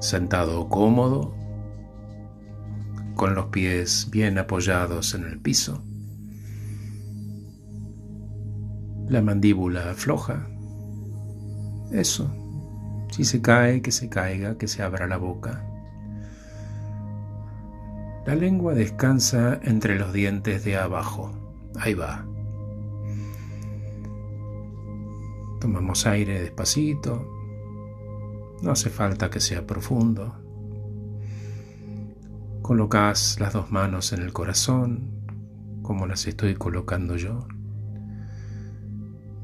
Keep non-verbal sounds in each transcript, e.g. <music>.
Sentado cómodo, con los pies bien apoyados en el piso, la mandíbula floja. Eso, si se cae, que se caiga, que se abra la boca. La lengua descansa entre los dientes de abajo. Ahí va. Tomamos aire despacito. No hace falta que sea profundo. Colocas las dos manos en el corazón, como las estoy colocando yo.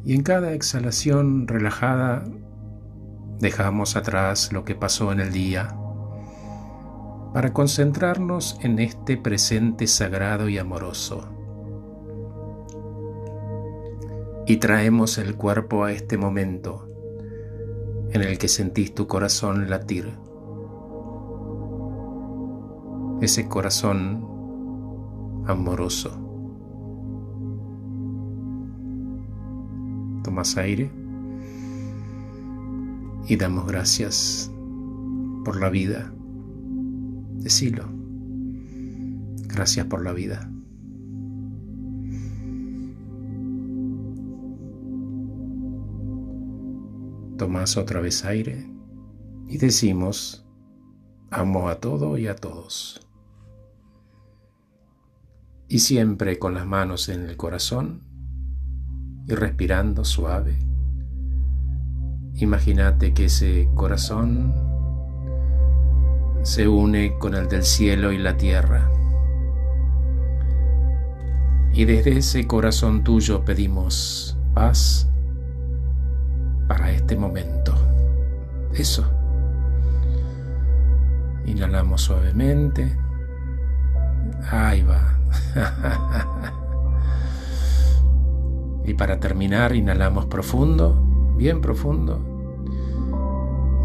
Y en cada exhalación relajada dejamos atrás lo que pasó en el día para concentrarnos en este presente sagrado y amoroso. Y traemos el cuerpo a este momento en el que sentís tu corazón latir. Ese corazón amoroso. Tomas aire y damos gracias por la vida Decilo. Gracias por la vida. Tomas otra vez aire y decimos, amo a todo y a todos. Y siempre con las manos en el corazón y respirando suave, imagínate que ese corazón se une con el del cielo y la tierra. Y desde ese corazón tuyo pedimos paz para este momento. Eso. Inhalamos suavemente. Ahí va. <laughs> y para terminar, inhalamos profundo, bien profundo.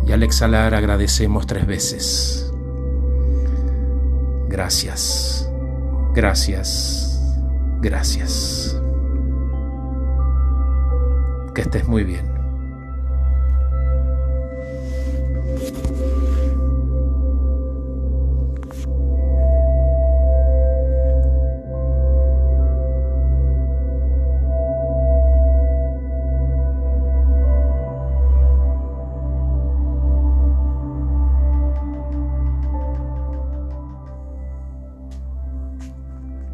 Y al exhalar agradecemos tres veces. Gracias, gracias, gracias. Que estés muy bien.